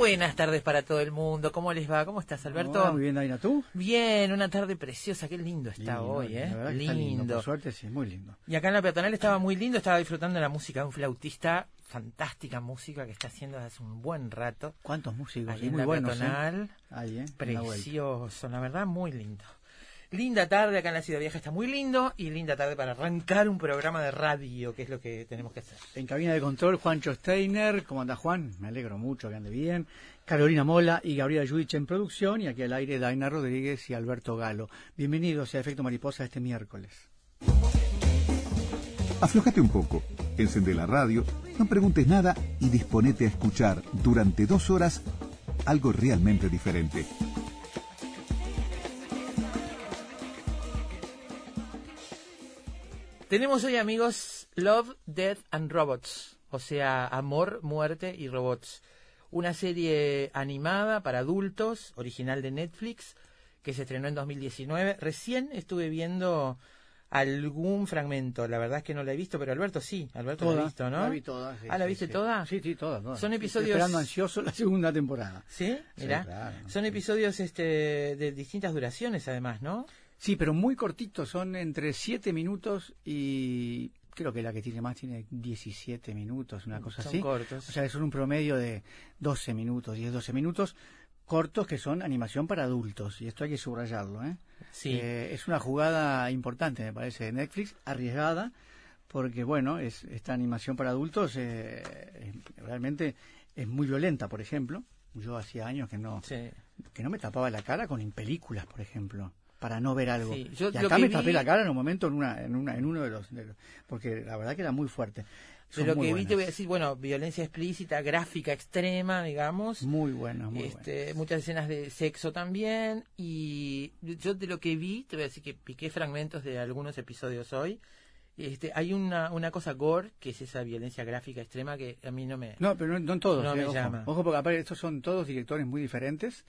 Buenas tardes para todo el mundo. ¿Cómo les va? ¿Cómo estás, Alberto? Hola, muy bien, Daina, ¿tú? Bien, una tarde preciosa. Qué lindo está Lindo, hoy, la ¿eh? que está lindo. Por suerte, sí, muy lindo. Y acá en la peatonal estaba muy lindo. Estaba disfrutando de la música de un flautista. Fantástica música que está haciendo desde hace un buen rato. ¿Cuántos músicos? Ahí Sí, en muy la buenos, ¿eh? peatonal. Ahí, ¿eh? Precioso, la verdad, muy lindo. Linda tarde acá en la Ciudad Vieja, está muy lindo. Y linda tarde para arrancar un programa de radio, que es lo que tenemos que hacer. En cabina de control, Juancho Steiner. ¿Cómo anda Juan? Me alegro mucho que ande bien. Carolina Mola y Gabriela Yudich en producción. Y aquí al aire, Daina Rodríguez y Alberto Galo. Bienvenidos a Efecto Mariposa este miércoles. Aflojate un poco, encende la radio, no preguntes nada y disponete a escuchar durante dos horas algo realmente diferente. Tenemos hoy, amigos, Love, Death and Robots, o sea, Amor, Muerte y Robots. Una serie animada para adultos, original de Netflix, que se estrenó en 2019. Recién estuve viendo algún fragmento, la verdad es que no la he visto, pero Alberto sí, Alberto la ha visto, ¿no? La vi toda. sí, ah, ¿la sí, viste sí. toda? Sí, sí, toda. toda. Son episodios- Estoy esperando ansioso la segunda temporada. ¿Sí? Sí, Mirá. claro. Son episodios este, de distintas duraciones, además, ¿no? Sí, pero muy cortitos, son entre 7 minutos y creo que la que tiene más tiene 17 minutos, una cosa Son así. cortos. O sea, son un promedio de 12 minutos, 10, 12 minutos cortos que son animación para adultos y esto hay que subrayarlo, ¿eh? Sí. Eh, es una jugada importante, me parece, de Netflix, arriesgada, porque bueno, es esta animación para adultos eh, es- realmente es muy violenta, por ejemplo. Yo hacía años que no sí. que no me tapaba la cara con películas, por ejemplo, para no ver algo. Sí, yo y lo acá me vi- tapé la cara en un momento en una en una en uno de los, de los- porque la verdad que era muy fuerte. De Son lo muy que vi te voy a decir, bueno, violencia explícita, gráfica extrema, digamos. muy buenas, muy este, buenas. muchas escenas de sexo también y yo de lo que vi te voy a decir que piqué fragmentos de algunos episodios hoy este hay una, una cosa gore que es esa violencia gráfica extrema que a mí no me No, pero no, no en todos. No eh, me ojo. llama. Ojo, porque aparte estos son todos directores muy diferentes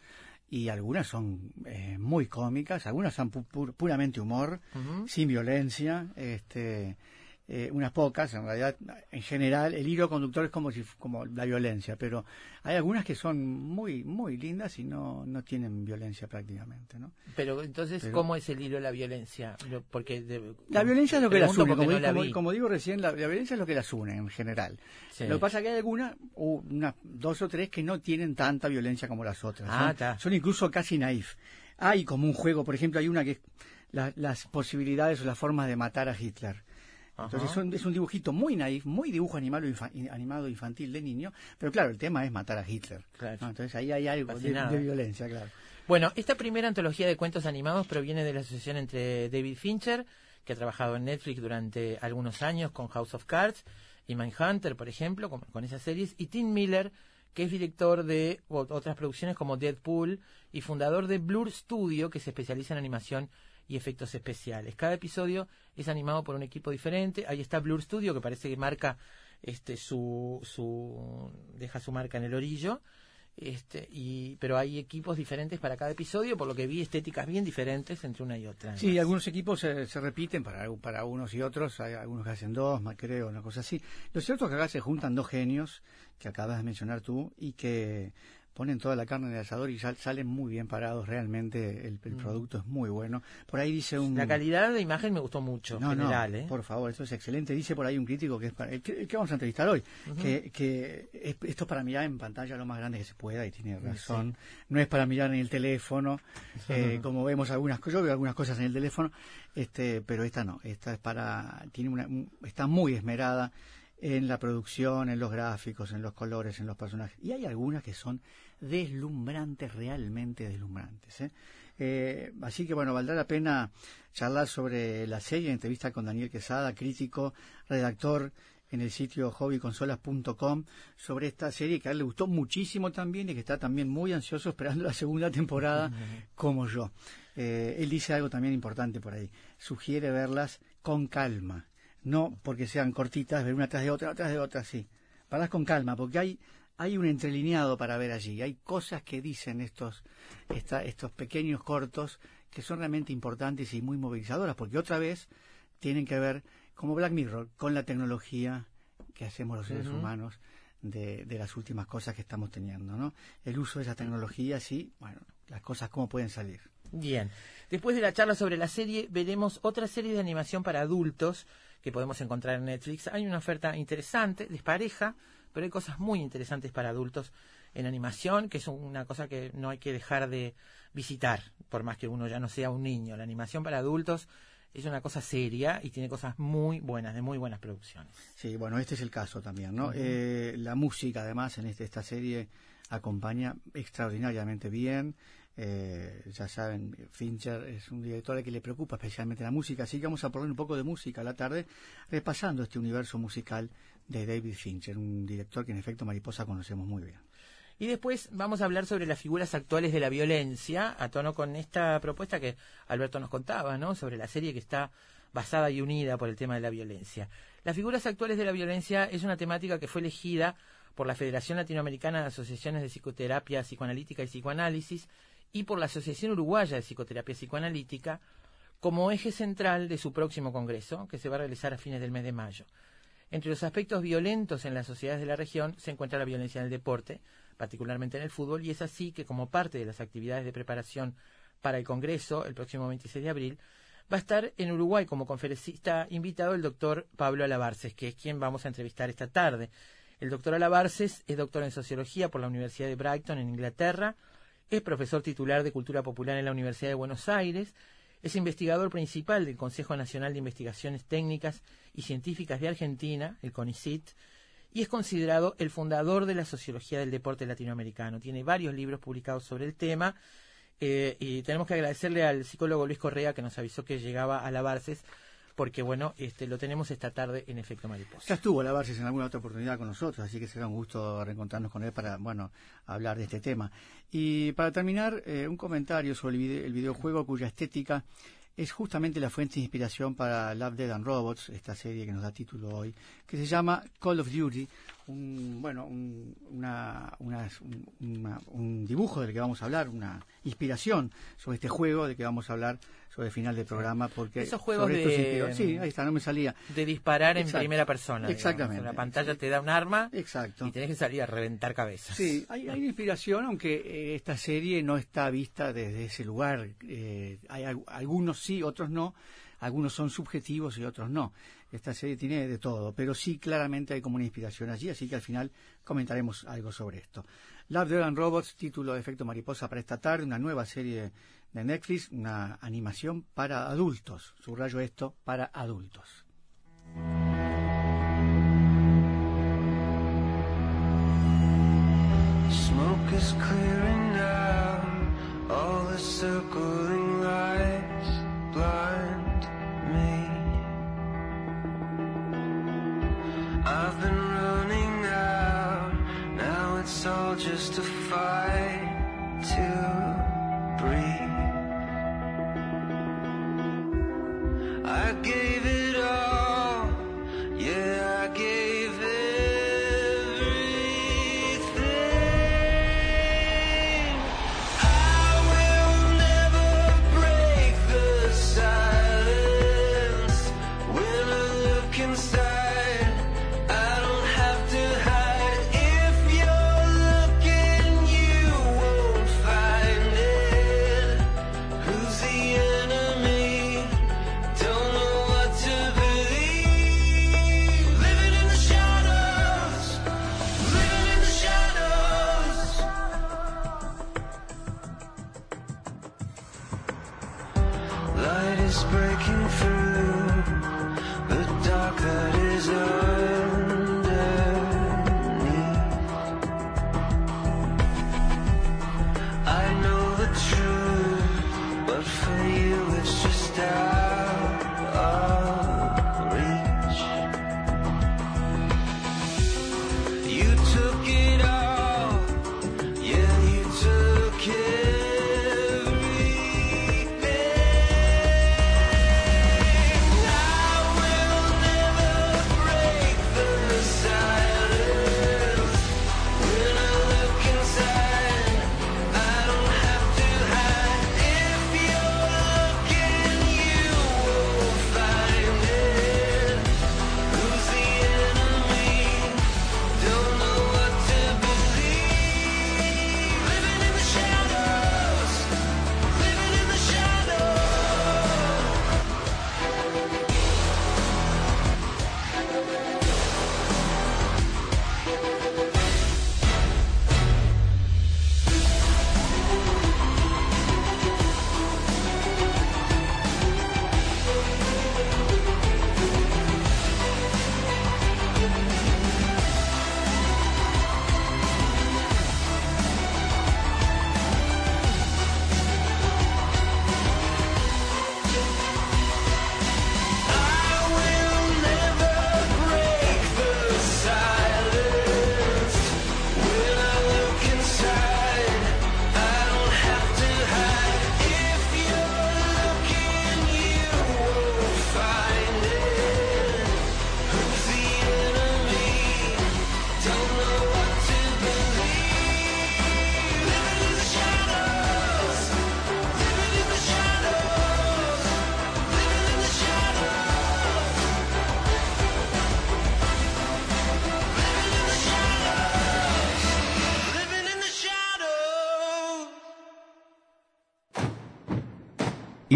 y algunas son eh, muy cómicas, algunas son pu- pur- puramente humor, sin violencia, este eh, unas pocas, en realidad, en general, el hilo conductor es como si como la violencia, pero hay algunas que son muy muy lindas y no no tienen violencia prácticamente, ¿no? pero entonces Pero- cómo es el hilo de la violencia porque de- La violencia es lo que las une, como, no la como- vi. como digo recién, la, la violencia es lo que las une en general. Sí. Lo que pasa es que hay algunas, unas dos o tres que no tienen tanta violencia como las otras. Ah, son incluso casi naif. Hay como un juego, por ejemplo, hay una que es la- las posibilidades o las formas de matar a Hitler. Entonces son- es un dibujito muy naif, muy dibujo animado, infa- animado infantil de niño, pero claro, el tema es matar a Hitler. Claro. ¿no? Entonces ahí hay algo de, violencia, claro. Bueno, esta primera antología de cuentos animados proviene de la asociación entre David Fincher, que ha trabajado en Netflix durante algunos años con House of Cards y Mindhunter, por ejemplo, con, con esas series, y Tim Miller, que es director de otras producciones como Deadpool y fundador de Blur Studio, que se especializa en animación y efectos especiales. Cada episodio es animado por un equipo diferente. Ahí está Blur Studio, que parece que marca este su, su deja su marca en el orillo este, y, pero hay equipos diferentes para cada episodio, por lo que vi estéticas bien diferentes entre una y otra. Sí, algunos equipos se, repiten para, para unos y otros, hay algunos que hacen dos, más creo, una cosa así. Lo cierto es que acá se juntan dos genios que acabas de mencionar tú y que ponen toda la carne en el asador y salen muy bien parados, realmente el, mm. producto es muy bueno. Por ahí dice un... La calidad de imagen me gustó mucho, no, general, ¿eh? por favor, eso es excelente. Dice por ahí un crítico que es para... que, vamos a entrevistar hoy, que, que esto es para mirar en pantalla lo más grande que se pueda y tiene razón. No es para mirar en el teléfono, eh, como vemos algunas cosas, yo veo algunas cosas en el teléfono, este pero esta no, esta es para... tiene una, está muy esmerada en la producción, en los gráficos, en los colores, en los personajes. Y hay algunas que son deslumbrantes, realmente deslumbrantes. ¿eh? Eh, así que bueno, valdrá la pena charlar sobre la serie, entrevista con Daniel Quesada, crítico, redactor en el sitio hobbyconsolas.com sobre esta serie que a él le gustó muchísimo también y que está también muy ansioso esperando la segunda temporada como yo. Eh, él dice algo también importante por ahí, sugiere verlas con calma no porque sean cortitas, ver una tras de otra, tras de otra, sí. Parás con calma, porque hay, hay un entrelineado para ver allí. Hay cosas que dicen estos, estos pequeños cortos que son realmente importantes y muy movilizadoras, porque otra vez tienen que ver, como Black Mirror, con la tecnología que hacemos los seres humanos de, de, las últimas cosas que estamos teniendo, ¿no? El uso de esa tecnología, sí, bueno, las cosas cómo pueden salir. Bien. Después de la charla sobre la serie, veremos otra serie de animación para adultos que podemos encontrar en Netflix. Hay una oferta interesante, despareja, pero hay cosas muy interesantes para adultos en animación, que es una cosa que no hay que dejar de visitar, por más que uno ya no sea un niño. La animación para adultos es una cosa seria y tiene cosas muy buenas, de muy buenas producciones. Sí, bueno, este es el caso también, ¿no? Eh, la música, además, en este, esta serie acompaña extraordinariamente bien. Eh, ya saben, Fincher es un director al que le preocupa especialmente la música, así que vamos a poner un poco de música a la tarde, repasando este universo musical de David Fincher, un director que en efecto Mariposa conocemos muy bien. Y después vamos a hablar sobre las figuras actuales de la violencia, a tono con esta propuesta que Alberto nos contaba, ¿no? Sobre la serie que está basada y unida por el tema de la violencia. Las figuras actuales de la violencia es una temática que fue elegida por la Federación Latinoamericana de Asociaciones de Psicoterapia Psicoanalítica y Psicoanálisis y por la Asociación Uruguaya de Psicoterapia Psicoanalítica como eje central de su próximo congreso, que se va a realizar a fines del mes de mayo. Entre los aspectos violentos en las sociedades de la región se encuentra la violencia en el deporte, particularmente en el fútbol, y es así que como parte de las actividades de preparación para el Congreso, el próximo 26 de abril, va a estar en Uruguay como conferencista invitado el doctor Pablo Alabarces, que es quien vamos a entrevistar esta tarde. El doctor Alabarces es doctor en Sociología por la Universidad de Brighton en Inglaterra, es profesor titular de Cultura Popular en la Universidad de Buenos Aires, es investigador principal del Consejo Nacional de Investigaciones Técnicas y Científicas de Argentina, el CONICIT, y es considerado el fundador de la sociología del deporte latinoamericano. Tiene varios libros publicados sobre el tema eh, y tenemos que agradecerle al psicólogo Luis Correa que nos avisó que llegaba a la Barces porque bueno, este, lo tenemos esta tarde en Efecto Mariposa. Ya estuvo la Barces en alguna otra oportunidad con nosotros, así que será un gusto reencontrarnos con él para, bueno, hablar de este tema. Y para terminar, eh, un comentario sobre el, videojuego cuya estética es justamente la fuente de inspiración para Love, Dead and Robots, esta serie que nos da título hoy, que se llama Call of Duty, un, bueno, un, una, un dibujo del que vamos a hablar, una inspiración sobre este juego del que vamos a hablar sobre el final del programa porque esos juegos de sí ahí está no me salía. de disparar en primera persona exactamente. La pantalla te da un arma exacto. y tenés que salir a reventar cabezas. Sí hay, hay inspiración aunque eh, esta serie no está vista desde ese lugar. Eh, hay algunos sí otros no. Algunos son subjetivos y otros no esta serie tiene de todo pero sí claramente hay como una inspiración allí así que al final comentaremos algo sobre esto Love, Dragon Robots, título de efecto mariposa para esta tarde, una nueva serie de Netflix, una animación para adultos. Subrayo esto, para adultos. Just a fight to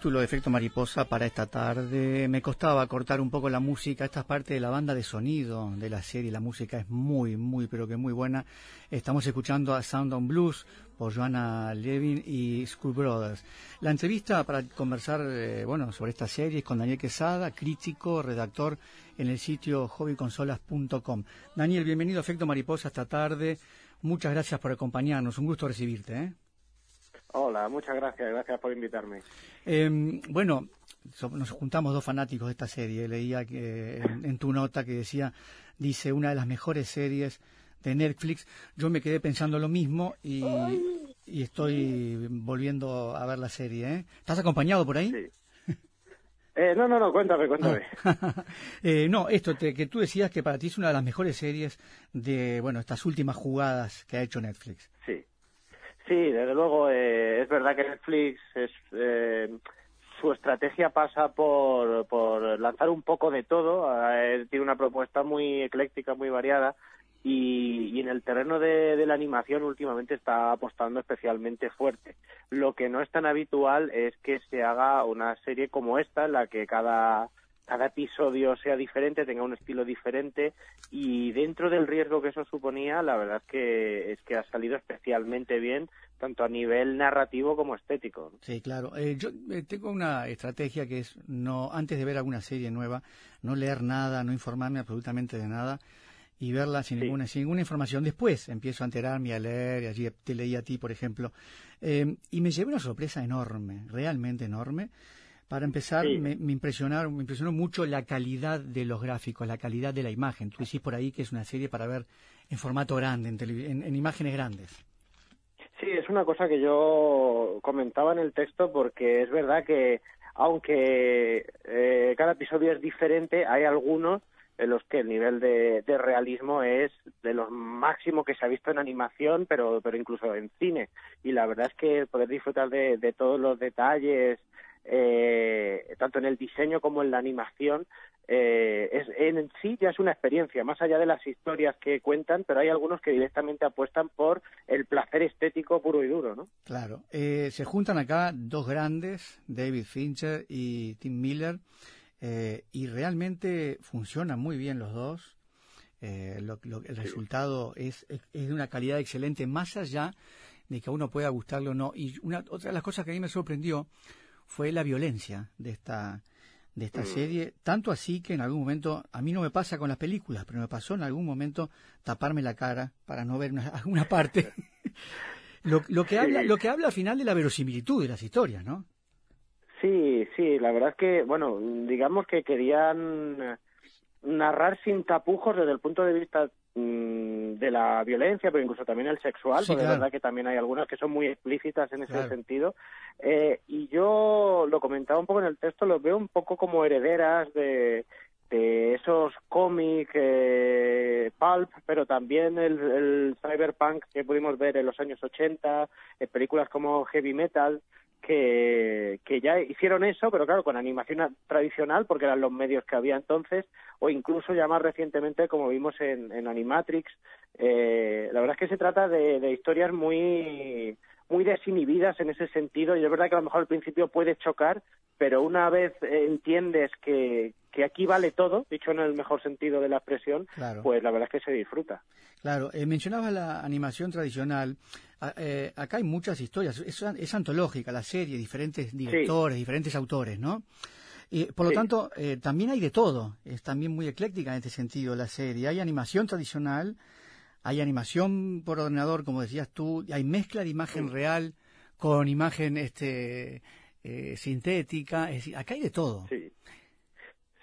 Título de efecto mariposa para esta tarde. Me costaba cortar un poco la música. Esta es parte de la banda de sonido de la serie. La música es muy, muy, pero que muy buena. Estamos escuchando a Sound on Blues por Joanna Levin y School Brothers. La entrevista para conversar eh, bueno, sobre esta serie es con Daniel Quesada, crítico, redactor en el sitio hobbyconsolas.com. Daniel, bienvenido a Efecto Mariposa esta tarde. Muchas gracias por acompañarnos. Un gusto recibirte. ¿eh? Hola, muchas gracias, gracias por invitarme. Em, bueno, nos juntamos dos fanáticos de esta serie. Leía que en, tu nota que decía, dice, una de las mejores series de Netflix. Yo me quedé pensando lo mismo y, estoy volviendo a ver la serie. ¿eh? ¿Estás acompañado por ahí? Sí. Eh, no, no, no, cuéntame, cuéntame. eh, no, esto que tú decías que para ti es una de las mejores series de, bueno, estas últimas jugadas que ha hecho Netflix. Sí, Sí, desde luego, eh, es verdad que Netflix es, eh, su estrategia pasa por, por lanzar un poco de todo. Eh, tiene una propuesta muy ecléctica, muy variada. Y, en el terreno de, de la animación últimamente está apostando especialmente fuerte. Lo que no es tan habitual es que se haga una serie como esta, en la que cada cada episodio sea diferente, tenga un estilo diferente y dentro del riesgo que eso suponía, la verdad es que es que ha salido especialmente bien tanto a nivel narrativo como estético. Sí, claro. Eh, yo eh, tengo una estrategia que es no antes de ver alguna serie nueva, no leer nada, no informarme absolutamente de nada y verla sin ninguna sin ninguna información. Después empiezo a enterarme, a leer, y allí te leí a ti, por ejemplo, eh, y me llevé una sorpresa enorme, realmente enorme para empezar, me, me, impresionaron, me impresionó mucho la calidad de los gráficos, la calidad de la imagen. Tú decís por ahí que es una serie para ver en formato grande, en, en, imágenes grandes. Sí, es una cosa que yo comentaba en el texto porque es verdad que aunque eh, cada episodio es diferente, hay algunos en los que el nivel de, de, realismo es de los máximo que se ha visto en animación, pero, pero incluso en cine. Y la verdad es que poder disfrutar de, de todos los detalles eh, tanto en el diseño como en la animación, eh, es, en sí ya es una experiencia, más allá de las historias que cuentan, pero hay algunos que directamente apuestan por el placer estético puro y duro, ¿no? Claro. Eh, se juntan acá dos grandes, David Fincher y Tim Miller, eh, y realmente funcionan muy bien los dos. Eh, lo, lo, el resultado es, es, es de una calidad excelente, más allá de que a uno pueda gustarle o no. Y una, otra de las cosas que a mí me sorprendió fue la violencia de esta de esta mm. serie, tanto así que en algún momento, a mí no me pasa con las películas, pero me pasó en algún momento taparme la cara para no ver una, alguna parte. lo, lo, que habla, lo que habla al final de la verosimilitud de las historias, ¿no? Sí, sí, la verdad es que, bueno, digamos que querían narrar sin tapujos desde el punto de vista mmm, de la violencia, pero incluso también el sexual, Sí, porque claro. verdad que también hay algunas que son muy explícitas en ese Claro. sentido. Eh, y yo lo comentaba un poco en el texto, los veo un poco como herederas de, de esos cómics eh, pulp, pero también el, el cyberpunk que pudimos ver en los años 80, en películas como Heavy Metal, que, que ya hicieron eso, pero claro, con animación tradicional, porque eran los medios que había entonces, o incluso ya más recientemente, como vimos en, en Animatrix. Eh, la verdad es que se trata de, de historias muy muy desinhibidas en ese sentido y es verdad que a lo mejor al principio puede chocar, pero una vez eh, entiendes que, que aquí vale todo, dicho en el mejor sentido de la expresión, Claro. pues la verdad es que se disfruta. Claro, eh, mencionabas la animación tradicional. A- eh, acá hay muchas historias. Es, es antológica la serie, diferentes directores, diferentes autores, ¿no? Y, por lo Sí. tanto, eh, también hay de todo. Es también muy ecléctica en este sentido la serie. Hay animación tradicional, hay animación por ordenador, como decías tú, hay mezcla de imagen real con imagen este eh, sintética. Es acá hay de todo. Sí,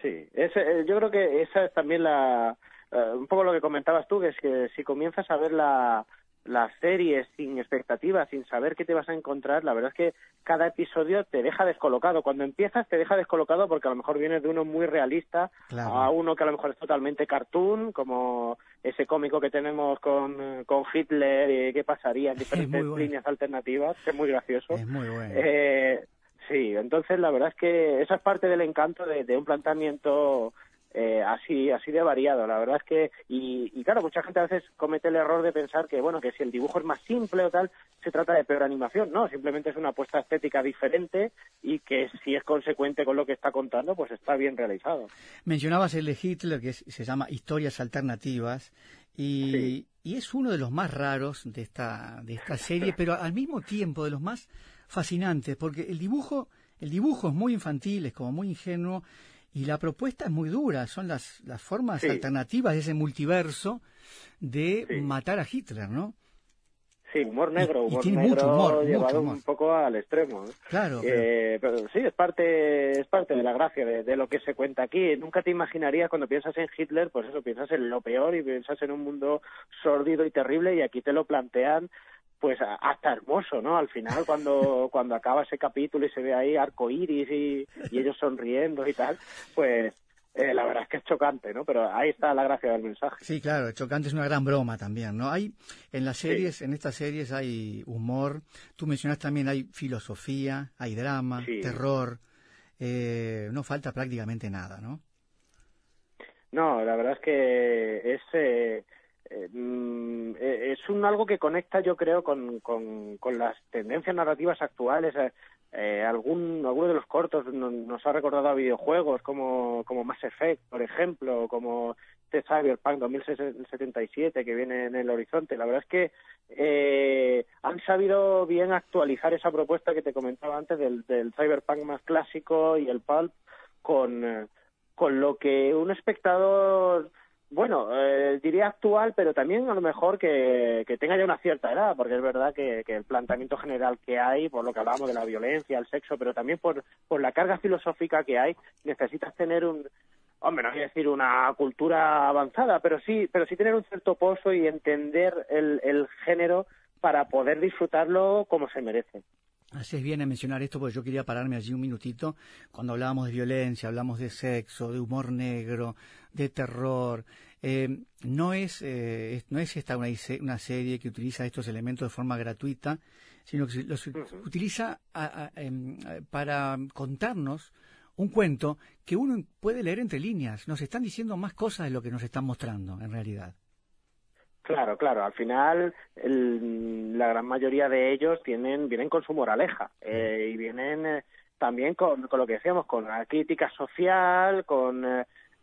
sí. Es, eh, yo creo que esa es también la eh, un poco lo que comentabas tú, que es que si comienzas a ver la las series sin expectativas, sin saber qué te vas a encontrar, la verdad es que cada episodio te deja descolocado. Cuando empiezas te deja descolocado porque a lo mejor vienes de uno muy realista Claro. a uno que a lo mejor es totalmente cartoon, como ese cómico que tenemos con, con Hitler y qué pasaría en diferentes bueno. líneas alternativas, que es muy gracioso. Es muy bueno. Eh, sí, entonces la verdad es que esa es parte del encanto de, de un planteamiento eh, así así de variado. La verdad es que, y, y claro, mucha gente a veces comete el error de pensar que, bueno, que si el dibujo es más simple o tal, se trata de peor animación. No, simplemente es una apuesta estética diferente y que si es consecuente con lo que está contando, pues está bien realizado. Mencionabas el de Hitler, que se llama Historias Alternativas, y, Sí. y es uno de los más raros de esta, de esta serie, pero al mismo tiempo de los más fascinantes, porque el dibujo, el dibujo es muy infantil, es como muy ingenuo, y la propuesta es muy dura, son las, las formas Sí. alternativas de ese multiverso de Sí. matar a Hitler, ¿no? Sí, humor negro, Y- y humor negro mucho humor, llevado mucho humor. un poco al extremo. ¿eh? Claro, Eh, pero sí, es parte, es parte de la gracia de, de lo que se cuenta aquí. Nunca te imaginarías cuando piensas en Hitler, pues eso, piensas en lo peor y piensas en un mundo sórdido y terrible y aquí te lo plantean pues hasta hermoso, ¿no? Al final cuando cuando acaba ese capítulo y se ve ahí arco iris y, y ellos sonriendo y tal, pues eh, la verdad es que es chocante, ¿no? Pero ahí está la gracia del mensaje. Sí, claro, Chocante es una gran broma también, ¿no? Hay en las series, en estas series hay humor. Tú mencionas también hay filosofía, hay drama, Sí. terror. eh, no falta prácticamente nada, ¿no? No, la verdad es que es eh, eh, mm, es un algo que conecta, yo creo, con, con, las tendencias narrativas actuales. Eh, algún, alguno de los cortos nos ha recordado a videojuegos como, como Mass Effect, por ejemplo, como este Cyberpunk 2077 que viene en el horizonte. La verdad es que eh, han sabido bien actualizar esa propuesta que te comentaba antes del, Cyberpunk más clásico y el Pulp con, con lo que un espectador bueno, eh, diría actual, pero también a lo mejor que, que, tenga ya una cierta edad, porque es verdad que, que, el planteamiento general que hay, por lo que hablábamos de la violencia, el sexo, pero también por, por la carga filosófica que hay, necesitas tener un, hombre, no voy decir una cultura avanzada, pero sí, pero sí tener un cierto pozo y entender el, el género para poder disfrutarlo como se merece. Haces bien en mencionar esto porque yo quería pararme allí un minutito. Cuando hablábamos de violencia, hablamos de sexo, de humor negro, de terror. Eh, no, es, eh, no es esta una, una, serie que utiliza estos elementos de forma gratuita, sino que los utiliza em, para contarnos un cuento que uno puede leer entre líneas. Nos están diciendo más cosas de lo que nos están mostrando, en realidad. Claro, claro. Al final, la gran mayoría de ellos tienen, vienen con su moraleja eh, y vienen eh, también con, con, lo que decíamos, con la crítica social, con,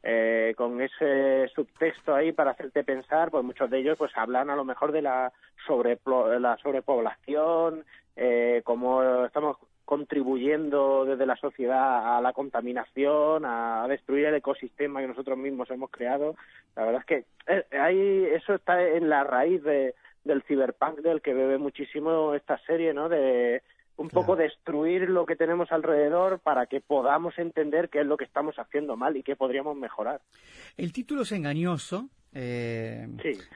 eh, con ese subtexto ahí para hacerte pensar. Pues muchos de ellos, pues hablan a lo mejor de la sobre la sobrepoblación, eh, cómo estamos contribuyendo desde la sociedad a la contaminación, a destruir el ecosistema que nosotros mismos hemos creado. La verdad es que eh, ahí eso está en la raíz de, del ciberpunk del que bebe muchísimo esta serie, ¿no? De un poco destruir lo que tenemos alrededor para que podamos entender qué es lo que estamos haciendo mal y qué podríamos mejorar. El título es engañoso, eh,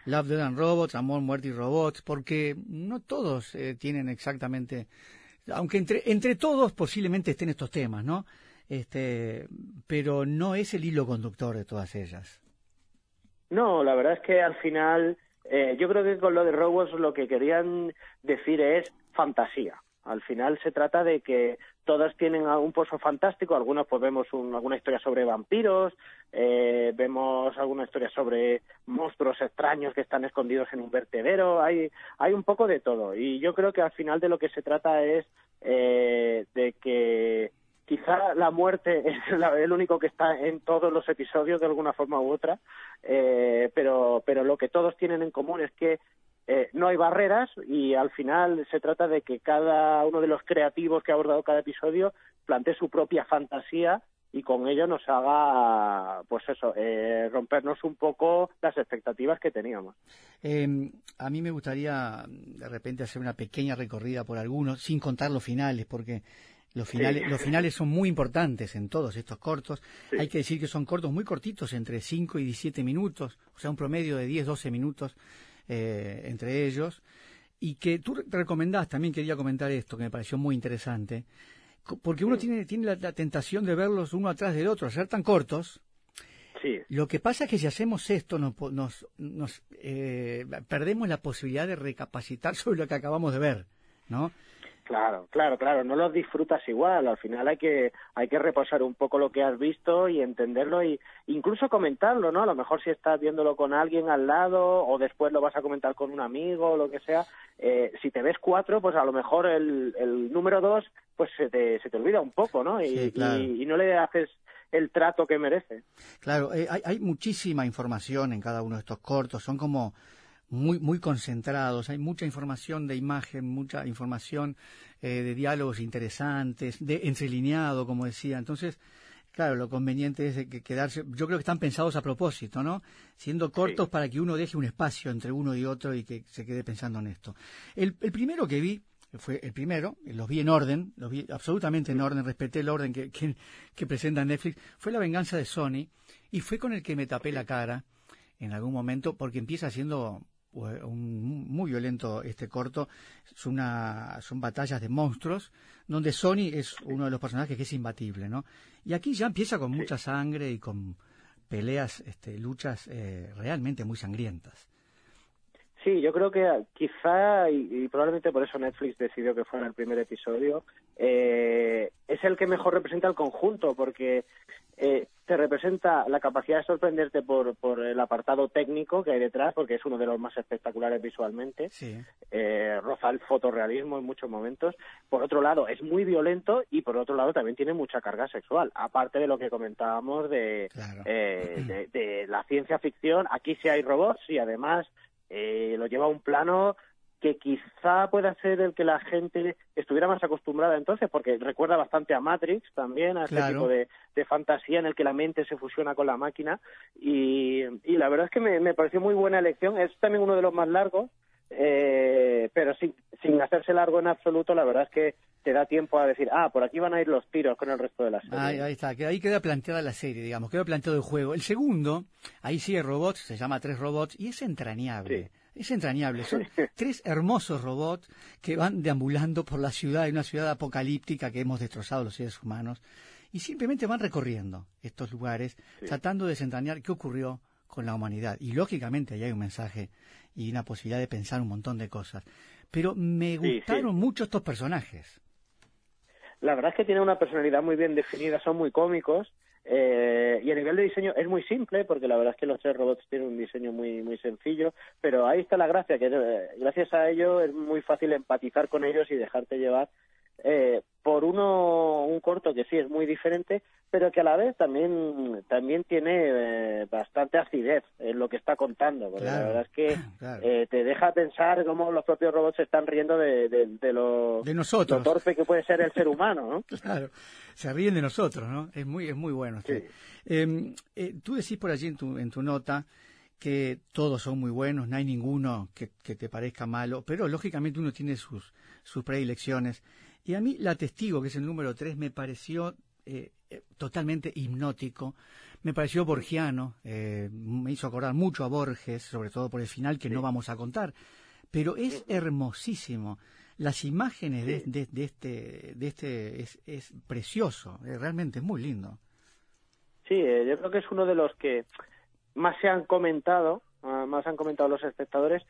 Love, Dead and Robots, Amor, Muerte y Robots, porque no todos eh, tienen exactamente aunque entre, entre todos posiblemente estén estos temas, ¿no? Este, pero no es el hilo conductor de todas ellas. No, la verdad es que al final, eh, yo creo que con lo de Robots lo que querían decir es fantasía. Al final se trata de que todas tienen un pozo fantástico, algunos pues vemos alguna historia sobre vampiros, eh, vemos alguna historia sobre monstruos extraños que están escondidos en un vertedero, hay, hay un poco de todo. Y yo creo que al final de lo que se trata es eh, de que quizá la muerte es el único que está en todos los episodios de alguna forma u otra, eh, pero, pero lo que todos tienen en común es que eh, no hay barreras y al final se trata de que cada uno de los creativos que ha abordado cada episodio plantee su propia fantasía y con ello nos haga, pues eso, eh, rompernos un poco las expectativas que teníamos. Em, a mí me gustaría de repente hacer una pequeña recorrida por algunos, sin contar los finales, porque los finales, los finales son muy importantes en todos estos cortos. Hay que decir que son cortos muy cortitos, entre 5 y 17 minutos, o sea, un promedio de 10-12 minutos eh, entre ellos, y que tú recomendás, también quería comentar esto, que me pareció muy interesante, porque uno tiene, tiene la, tentación de verlos uno atrás del otro, ser tan cortos. Sí. Lo que pasa es que si hacemos esto nos, nos, nos eh, perdemos la posibilidad de recapacitar sobre lo que acabamos de ver, ¿no? Claro, claro, claro, no los disfrutas igual, al final hay que hay que reposar un poco lo que has visto y entenderlo y incluso comentarlo, ¿no? A lo mejor si estás viéndolo con alguien al lado o después lo vas a comentar con un amigo o lo que sea, eh, si te ves cuatro, pues a lo mejor el, el número dos pues se te, se te olvida un poco, ¿no? Y, y, no le haces el trato que merece. Claro, eh, hay, hay muchísima información en cada uno de estos cortos, son como muy, muy concentrados, hay mucha información de imagen, mucha información eh, de diálogos interesantes, de entrelineado, como decía. Entonces, claro, lo conveniente es que quedarse, yo creo que están pensados a propósito, ¿no? Siendo cortos para que uno deje un espacio entre uno y otro y que se quede pensando en esto. El, el primero que vi, fue el primero, los vi en orden, los vi absolutamente en orden, respeté el orden que, que, que presenta Netflix, fue La venganza de Sony y fue con el que me tapé la cara en algún momento porque empieza siendo un, muy violento este corto. Es una, son batallas de monstruos, donde Sony es uno de los personajes que es imbatible, ¿no? Y aquí ya empieza con mucha sangre y con peleas, este, luchas eh, realmente muy sangrientas. Sí, yo creo que quizá, y, probablemente por eso Netflix decidió que fuera el primer episodio, eh, es el que mejor representa el conjunto, porque eh, te representa la capacidad de sorprenderte por, por el apartado técnico que hay detrás, porque es uno de los más espectaculares visualmente. Eh, roza el fotorrealismo en muchos momentos. Por otro lado, es muy violento y por otro lado también tiene mucha carga sexual. Aparte de lo que comentábamos de, eh, de, la ciencia ficción, aquí sí hay robots y además eh, lo lleva a un plano que quizá pueda ser el que la gente estuviera más acostumbrada entonces, porque recuerda bastante a Matrix también, a este tipo de, fantasía en el que la mente se fusiona con la máquina. Y, la verdad es que me, pareció muy buena elección. Es también uno de los más largos, eh, pero sin, sin hacerse largo en absoluto, la verdad es que te da tiempo a decir, ah, por aquí van a ir los tiros con el resto de la serie. Ahí, ahí está, ahí queda planteada la serie, digamos, queda planteado el juego. El segundo, ahí sí hay robots, se llama Tres Robots, y es entrañable. Es entrañable. Son tres hermosos robots que van deambulando por la ciudad, en una ciudad apocalíptica que hemos destrozado los seres humanos, y simplemente van recorriendo estos lugares, tratando de desentrañar qué ocurrió con la humanidad. Y lógicamente ahí hay un mensaje y una posibilidad de pensar un montón de cosas. Pero me gustaron mucho estos personajes. La verdad es que tienen una personalidad muy bien definida, son muy cómicos eh, y a nivel de diseño es muy simple, porque la verdad es que los tres robots tienen un diseño muy, muy sencillo, pero ahí está la gracia, que eh, gracias a ello es muy fácil empatizar con ellos y dejarte llevar eh, por uno un corto que sí es muy diferente, pero que a la vez también también tiene eh, bastante acidez en lo que está contando, porque la verdad es que eh, te deja pensar cómo los propios robots se están riendo de, de, lo, de nosotros. torpe que puede ser el ser humano, ¿no? Claro, se ríen de nosotros, ¿no? Es muy es muy bueno. Em, tú decís por allí en tu en tu nota que todos son muy buenos, no hay ninguno que, que te parezca malo, pero lógicamente uno tiene sus sus predilecciones. Y a mí la testigo, que es el número 3, me pareció eh, eh, totalmente hipnótico, me pareció borgiano, eh, me hizo acordar mucho a Borges, sobre todo por el final que no vamos a contar, pero es hermosísimo. Las imágenes de, de, este, de este es, es precioso, realmente es muy lindo. Sí, yo creo que es uno de los que más se han comentado, ah, más han comentado los espectadores,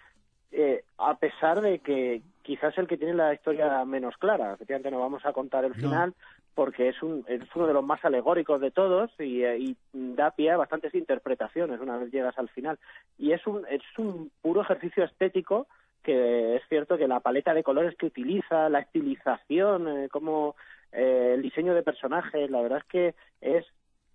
eh, a pesar de que quizás el que tiene la historia menos clara. Efectivamente, no vamos a contar el final porque es, un, es uno de los más alegóricos de todos y, eh, y, da pie a bastantes interpretaciones una vez llegas al final. Y es un, es un puro ejercicio estético que es cierto que la paleta de colores que utiliza, la estilización, eh, como eh, el diseño de personajes, la verdad es que es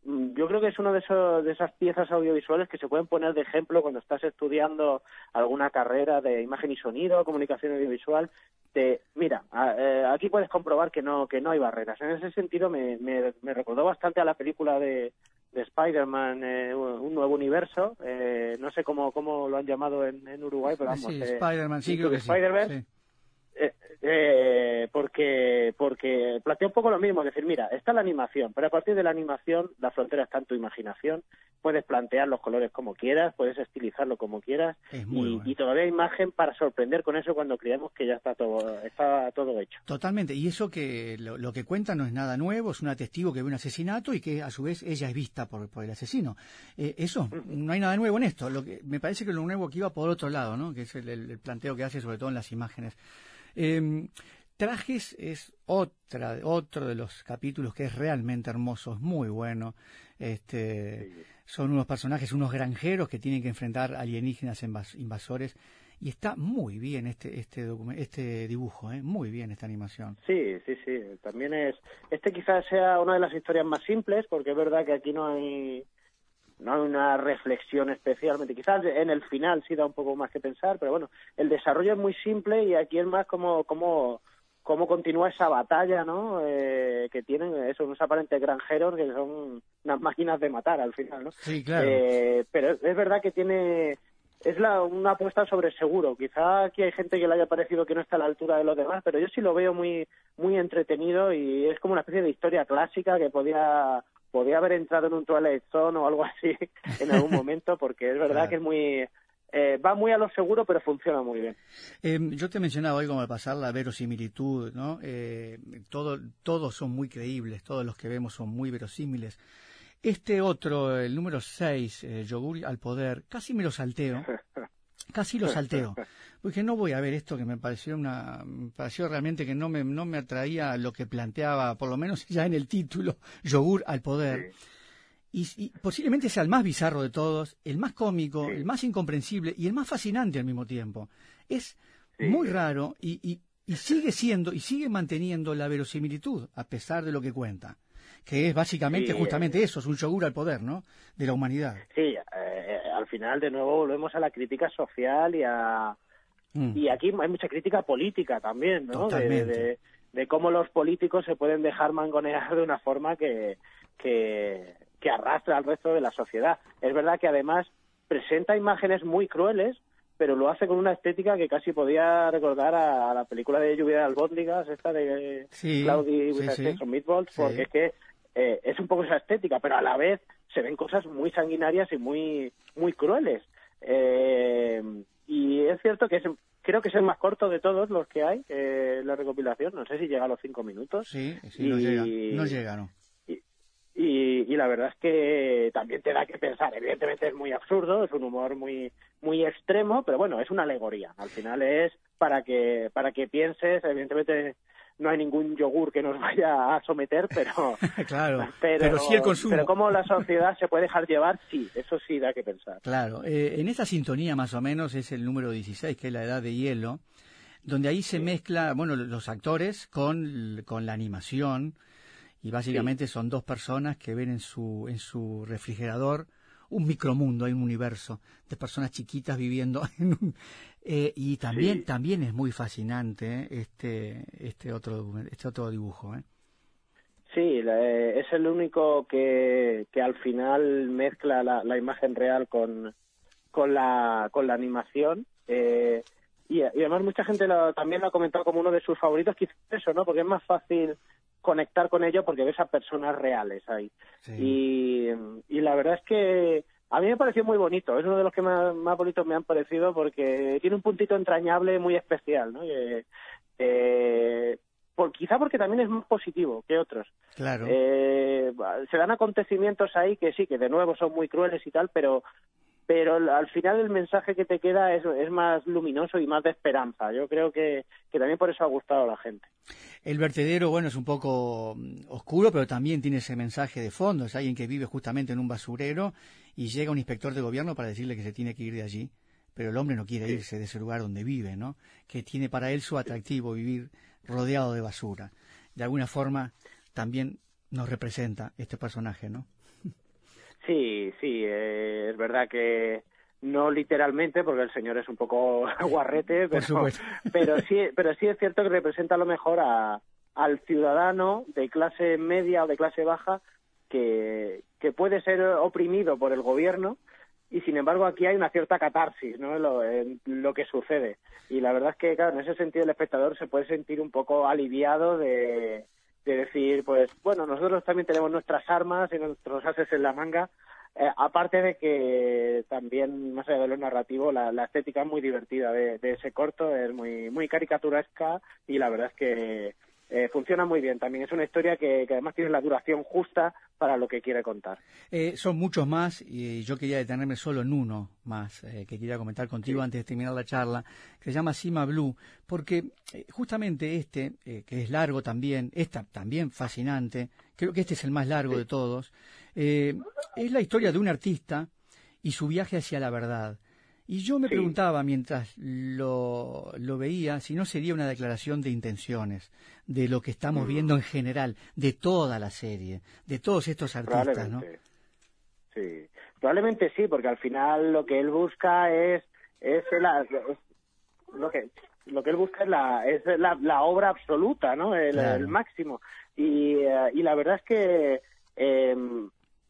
yo creo que es una de, de esas piezas audiovisuales que se pueden poner de ejemplo cuando estás estudiando alguna carrera de imagen y sonido, comunicación audiovisual. De, mira, eh, aquí puedes comprobar que no que no hay barreras. En ese sentido me, me, recordó bastante a la película de, de Spider-Man, eh, un nuevo universo. Eh, no sé cómo, cómo lo han llamado en, en Uruguay, pero vamos. Sí, Spider-Man, sí, creo que sí. Eh, eh, porque porque plantea un poco lo mismo, es decir, mira, está la animación, pero a partir de la animación la frontera está en tu imaginación, puedes plantear los colores como quieras, puedes estilizarlo como quieras y, todavía hay imagen para sorprender con eso cuando creemos que ya está todo está todo hecho. Totalmente, y eso que lo, que cuenta no es nada nuevo, es un testigo que ve un asesinato y que a su vez ella es vista por, por el asesino. Eh, eso, no hay nada nuevo en esto, lo que me parece que lo nuevo aquí va por otro lado, ¿no? que es el planteo que hace sobre todo en las imágenes. Eh, Trajes es otra, otro de los capítulos que es realmente hermoso, es muy bueno. Este, Son unos personajes, unos granjeros que tienen que enfrentar alienígenas invasores y está muy bien este este este dibujo, ¿eh? muy bien esta animación. Sí, sí, sí. También es este quizás sea una de las historias más simples porque es verdad que aquí no hay no hay una reflexión especialmente. Quizás en el final sí da un poco más que pensar, pero bueno, el desarrollo es muy simple y aquí es más como, como cómo continúa esa batalla, ¿no? Eh, que tienen esos unos aparentes granjeros que son unas máquinas de matar al final, ¿no? Sí, claro. Eh, pero es, verdad que tiene es la, una apuesta sobre seguro. Quizá aquí hay gente que le haya parecido que no está a la altura de los demás, pero yo sí lo veo muy muy entretenido y es como una especie de historia clásica que podía podía haber entrado en un Twilight Zone o algo así en algún momento, porque es verdad que es muy eh, va muy a lo seguro, pero funciona muy bien. Eh, yo te mencionaba hoy, como al pasar, la verosimilitud, ¿no? Eh, todo, todos son muy creíbles, todos los que vemos son muy verosímiles. Este otro, el número 6, Yogur al poder, casi me lo salteo. casi lo salteo. Porque no voy a ver esto que me pareció una, me pareció realmente que no me, no me atraía lo que planteaba, por lo menos ya en el título, yogur al poder. Y, posiblemente sea el más bizarro de todos, el más cómico, el más incomprensible y el más fascinante al mismo tiempo. Es muy raro y, y, y sigue siendo y sigue manteniendo la verosimilitud a pesar de lo que cuenta que es básicamente justamente eso, es un yogur al poder, ¿no? De la humanidad. Sí, eh, al final de nuevo volvemos a la crítica social y a mm. y aquí hay mucha crítica política también, ¿no? De, de, cómo los políticos se pueden dejar mangonear de una forma que, que, que arrastra al resto de la sociedad. Es verdad que además presenta imágenes muy crueles, pero lo hace con una estética que casi podía recordar a, la película de Lluvia de Albóndigas, esta de sí, Claudia sí, Meatballs, porque es que eh, es un poco esa estética, pero a la vez se ven cosas muy sanguinarias y muy, muy crueles. Eh, y es cierto que es, creo que es el más corto de todos los que hay, eh, la recopilación. No sé si llega a los cinco minutos. Sí, sí, no llega. No llega, no. Y, la verdad es que también te da que pensar. Evidentemente es muy absurdo, es un humor muy muy extremo, pero bueno, es una alegoría. Al final es para que para que pienses. Evidentemente no hay ningún yogur que nos vaya a someter, pero claro, pero, sí el consumo. Pero cómo la sociedad se puede dejar llevar, sí, eso sí da que pensar. Claro, eh, en esta sintonía más o menos es el número 16, que es la edad de hielo, donde ahí se mezcla, bueno, los actores con, con la animación y básicamente son dos personas que ven en su, en su refrigerador un micromundo, hay un universo de personas chiquitas viviendo en un... Eh, y también, también es muy fascinante este, este, otro, este otro dibujo. ¿eh? Sí, eh, es el único que, que al final mezcla la, la imagen real con, con, la, con la animación. Eh, y, además mucha gente también lo ha comentado como uno de sus favoritos, quizás eso, ¿no? Porque es más fácil conectar con ello porque ves a personas reales ahí. Y, y la verdad es que a mí me pareció muy bonito, es uno de los que más, más bonitos me han parecido porque tiene un puntito entrañable muy especial, ¿no? Eh, por, quizá porque también es más positivo que otros. Claro. Eh, se dan acontecimientos ahí que sí, que de nuevo son muy crueles y tal, pero pero al final el mensaje que te queda es, es más luminoso y más de esperanza. Yo creo que, que, también por eso ha gustado a la gente. El vertedero, bueno, es un poco mm, oscuro, pero también tiene ese mensaje de fondo. Es alguien que vive justamente en un basurero y llega un inspector de gobierno para decirle que se tiene que ir de allí. Pero el hombre no quiere irse de ese lugar donde vive, ¿no? Que tiene para él su atractivo vivir rodeado de basura. De alguna forma también nos representa este personaje, ¿no? Sí, sí, eh, es verdad que no literalmente, porque el señor es un poco guarrete, pero, pero sí, pero sí es cierto que representa a lo mejor a, al ciudadano de clase media o de clase baja que, que puede ser oprimido por el gobierno y sin embargo aquí hay una cierta catarsis ¿no? Lo, en lo que sucede y la verdad es que claro en ese sentido el espectador se puede sentir un poco aliviado de, de decir, pues bueno, nosotros también tenemos nuestras armas y nuestros haces en la manga, eh, aparte de que también, más allá de lo narrativo, la, estética es muy divertida de, de, ese corto, es muy, muy caricaturesca y la verdad es que eh, funciona muy bien también. Es una historia que, además tiene la duración justa para lo que quiere contar. Eh, son muchos más y yo quería detenerme solo en uno más eh, que quería comentar contigo antes de terminar la charla, que se llama Cima Blue, porque justamente este, que es largo también, esta también fascinante, creo que este es el más largo de todos, es la historia de un artista y su viaje hacia la verdad. Y yo me preguntaba mientras lo, lo, veía si no sería una declaración de intenciones de lo que estamos viendo en general, de toda la serie, de todos estos artistas, ¿no? Sí, probablemente sí, porque al final lo que él busca es, es, lo que lo que él busca es la es la, la obra absoluta, ¿no? El, máximo. Y, eh, y la verdad es que eh,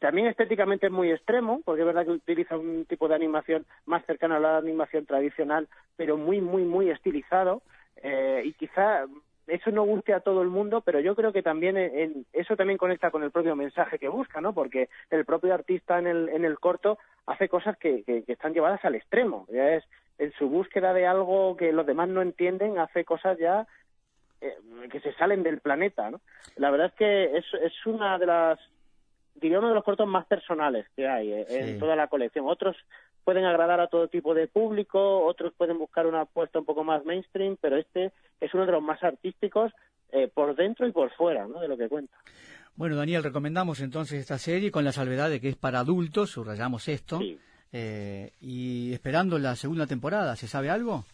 también estéticamente es muy extremo, porque es verdad que utiliza un tipo de animación más cercana a la animación tradicional, pero muy, muy, muy estilizado. Eh, y quizá eso no guste a todo el mundo, pero yo creo que también en, eso también conecta con el propio mensaje que busca, ¿no? Porque el propio artista en el, en el corto hace cosas que, están llevadas al extremo. Ya es en su búsqueda de algo que los demás no entienden, hace cosas ya eh, que se salen del planeta, ¿no? La verdad es que es, es una de las diría uno de los cortos más personales que hay eh, en toda la colección. Otros pueden agradar a todo tipo de público, otros pueden buscar una apuesta un poco más mainstream, pero este es uno de los más artísticos eh, por dentro y por fuera, ¿no? De lo que cuenta. Bueno, Daniel, recomendamos entonces esta serie con la salvedad de que es para adultos, subrayamos esto, Sí. eh, y esperando la segunda temporada, ¿se sabe algo?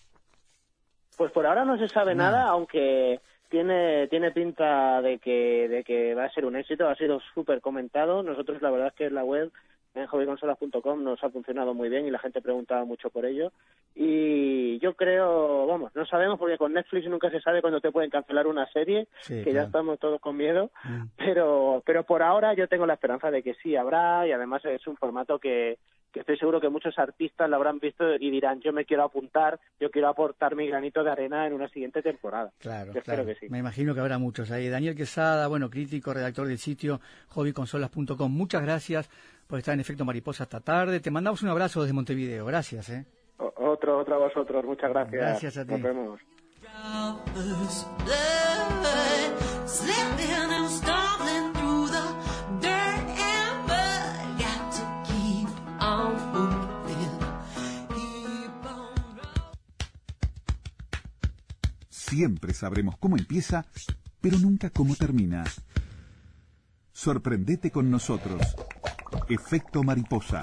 Pues por ahora no se sabe Nada. nada, aunque tiene tiene pinta de que de que va a ser un éxito, ha sido súper comentado. Nosotros la verdad es que la web en hobbyconsolas.com nos ha funcionado muy bien y la gente preguntaba mucho por ello. Y yo creo, vamos, no sabemos porque con Netflix nunca se sabe cuándo te pueden cancelar una serie, Sí, que ya estamos todos con miedo. Mm. Pero pero por ahora yo tengo la esperanza de que sí habrá y además es un formato que que estoy seguro que muchos artistas lo habrán visto y dirán yo me quiero apuntar, yo quiero aportar mi granito de arena en una siguiente temporada. Claro, Yo claro. espero que sí. Me imagino que habrá muchos ahí. Daniel Quesada, bueno, crítico, redactor del sitio hobbyconsolas.com. Muchas gracias por estar en Efecto Mariposa esta tarde. Te mandamos un abrazo desde Montevideo. Gracias, ¿eh? O- Otro, otro a vosotros, muchas gracias. Gracias a ti. Nos vemos. Siempre sabremos cómo empieza, pero nunca cómo termina. Sorprendete con nosotros. Efecto mariposa.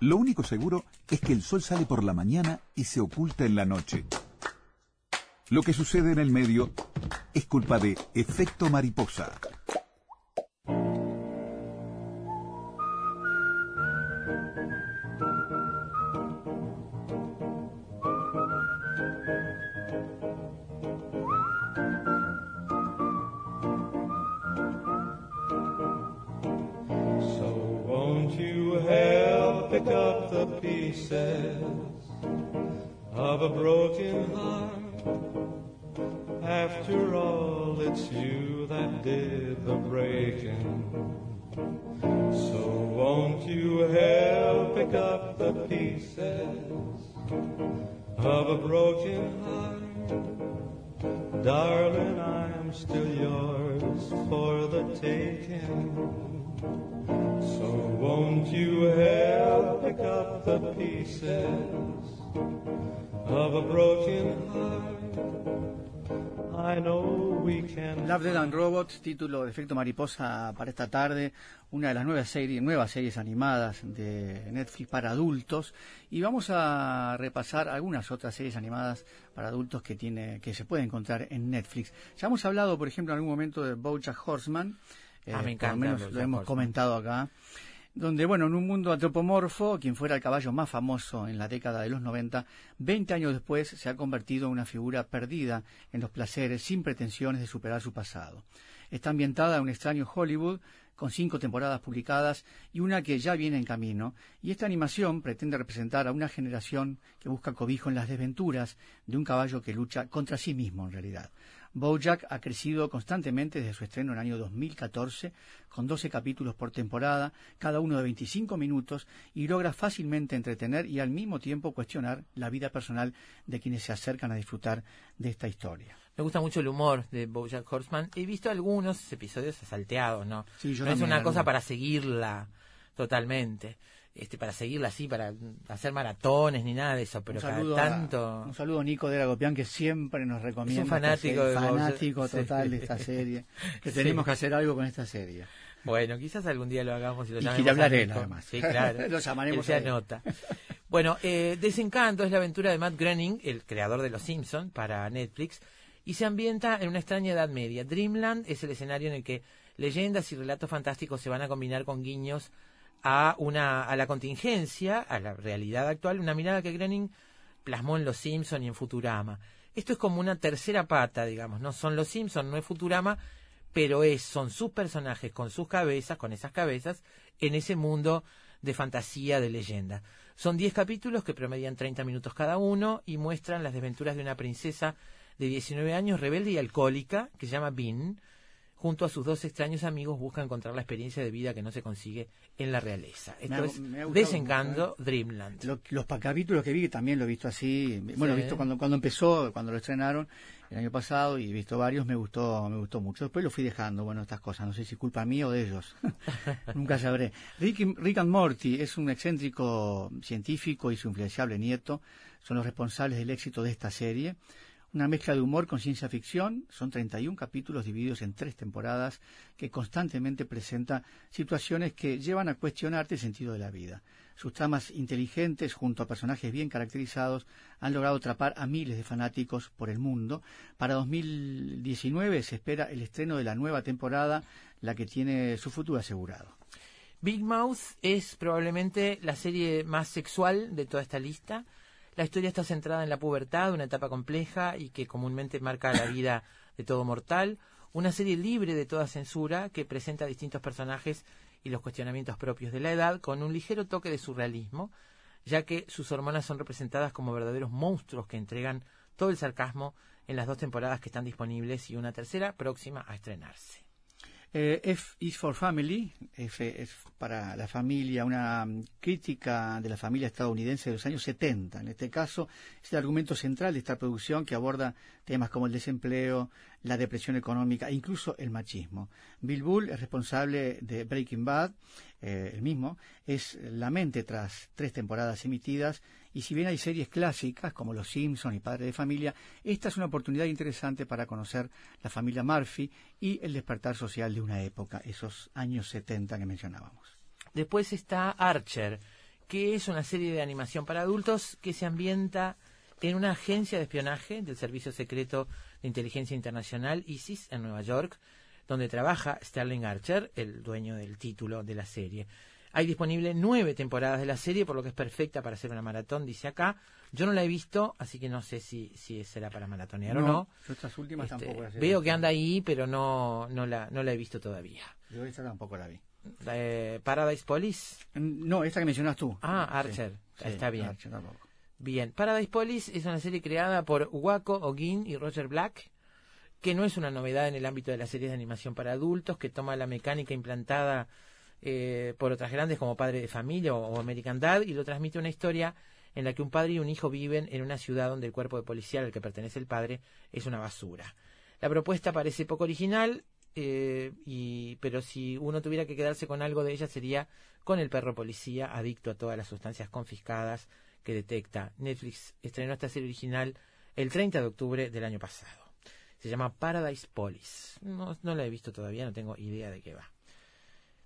Lo único seguro es que el sol sale por la mañana y se oculta en la noche. Lo que sucede en el medio es culpa de efecto mariposa. Pieces of a broken heart? After all, it's you that did the breaking. So won't you help pick up the pieces of a broken heart? Darling, I'm still yours for the taking. So won't you help pick up the pieces of a broken heart? I know we can. Love, Dead and Robots, título de Efecto Mariposa para esta tarde, una de las nuevas series, nuevas series animadas de Netflix para adultos. Y vamos a repasar algunas otras series animadas para adultos que, tiene, que se pueden encontrar en Netflix. Ya hemos hablado, por ejemplo, en algún momento de Bojack Horseman. Eh, Ah, me por encanta lo menos lo hemos comentado acá. Donde, bueno, en un mundo antropomorfo, quien fuera el caballo más famoso en la década de los 90, 20 años después se ha convertido en una figura perdida en los placeres sin pretensiones de superar su pasado. Está ambientada en un extraño Hollywood, con cinco temporadas publicadas y una que ya viene en camino, y esta animación pretende representar a una generación que busca cobijo en las desventuras de un caballo que lucha contra sí mismo en realidad. Bojack ha crecido constantemente desde su estreno en el año 2014, con 12 capítulos por temporada, cada uno de 25 minutos, y logra fácilmente entretener y al mismo tiempo cuestionar la vida personal de quienes se acercan a disfrutar de esta historia. Me gusta mucho el humor de BoJack Horseman. He visto algunos episodios salteados, ¿no? Sí, yo no es una cosa para seguirla totalmente. Este, para seguirla así, para hacer maratones ni nada de eso, pero un cada a- tanto... un saludo a Nico de Agopián que siempre nos recomienda. esta fanático serie, de fanático total de esta serie. Que Sí. tenemos que hacer algo con esta serie. Bueno, quizás algún día lo hagamos y lo Y que hablaré nada más. Sí, claro. Lo llamaremos se anota. Bueno, eh, Desencanto es la aventura de Matt Groening, el creador de Los Simpson para Netflix, y se ambienta en una extraña edad media. Dreamland es el escenario en el que leyendas y relatos fantásticos se van a combinar con guiños a una a la contingencia, a la realidad actual, una mirada que Groening plasmó en Los Simpson y en Futurama. Esto es como una tercera pata, digamos, no son Los Simpson, no es Futurama, pero es son sus personajes con sus cabezas, con esas cabezas en ese mundo de fantasía, de leyenda. Son 10 capítulos que promedian 30 minutos cada uno y muestran las desventuras de una princesa de 19 años rebelde y alcohólica que se llama Bean, junto a sus dos extraños amigos busca encontrar la experiencia de vida que no se consigue en la realeza. Esto ha- es Desencanto, mucho, Dreamland. Lo- los capítulos que vi también lo he visto así. Bueno, he visto cuando, cuando empezó, cuando lo estrenaron el año pasado y he visto varios, me gustó, me gustó mucho. Después lo fui dejando, bueno, estas cosas. No sé si culpa mía o de ellos. Nunca sabré. Rick, y- Rick and Morty es un excéntrico científico y su influenciable nieto. Son los responsables del éxito de esta serie. Una mezcla de humor con ciencia ficción. Son 31 capítulos divididos en tres temporadas que constantemente presenta situaciones que llevan a cuestionarte el sentido de la vida. Sus tramas inteligentes, junto a personajes bien caracterizados, han logrado atrapar a miles de fanáticos por el mundo. Para 2019 se espera el estreno de la nueva temporada, la que tiene su futuro asegurado. Big Mouth es probablemente la serie más sexual de toda esta lista. La historia está centrada en la pubertad, una etapa compleja y que comúnmente marca la vida de todo mortal. Una serie libre de toda censura que presenta distintos personajes y los cuestionamientos propios de la edad con un ligero toque de surrealismo, ya que sus hormonas son representadas como verdaderos monstruos que entregan todo el sarcasmo en las dos temporadas que están disponibles y una tercera próxima a estrenarse. Eh, F is for Family, F es para la familia, una crítica de la familia estadounidense de los años 70. En este caso, es el argumento central de esta producción que aborda temas como el desempleo, la depresión económica e incluso el machismo. Bill Bull es responsable de Breaking Bad, eh, el mismo, es la mente tras tres temporadas emitidas y si bien hay series clásicas como Los Simpson y Padre de Familia, esta es una oportunidad interesante para conocer la familia Murphy y el despertar social de una época, esos años 70 que mencionábamos. Después está Archer, que es una serie de animación para adultos que se ambienta en una agencia de espionaje del Servicio Secreto de Inteligencia Internacional, ISIS, en Nueva York, donde trabaja Sterling Archer, el dueño del título de la serie. Hay disponible nueve temporadas de la serie, por lo que es perfecta para hacer una maratón, dice acá. Yo no la he visto, así que no sé si, si será para maratonear o no. yo estas últimas Este, tampoco las he veo visto. que anda ahí, pero no, no, la, no la he visto todavía. Yo esta tampoco la vi. Eh, Paradise Police. Mm, No, esta que mencionas tú. Ah, Sí, Archer. sí, Está bien. Archer tampoco. Bien, Paradise Police es una serie creada por Waco Ogin y Roger Black, que no es una novedad en el ámbito de las series de animación para adultos, que toma la mecánica implantada eh, por otras grandes como Padre de Familia o, American Dad y lo transmite una historia en la que un padre y un hijo viven en una ciudad donde el cuerpo de policial al que pertenece el padre es una basura. La propuesta parece poco original, eh, y, pero si uno tuviera que quedarse con algo de ella sería con el perro policía adicto a todas las sustancias confiscadas que detecta. Netflix estrenó esta serie original el 30 de octubre del año pasado. Se llama Paradise Police. No, no la he visto todavía, no tengo idea de qué va.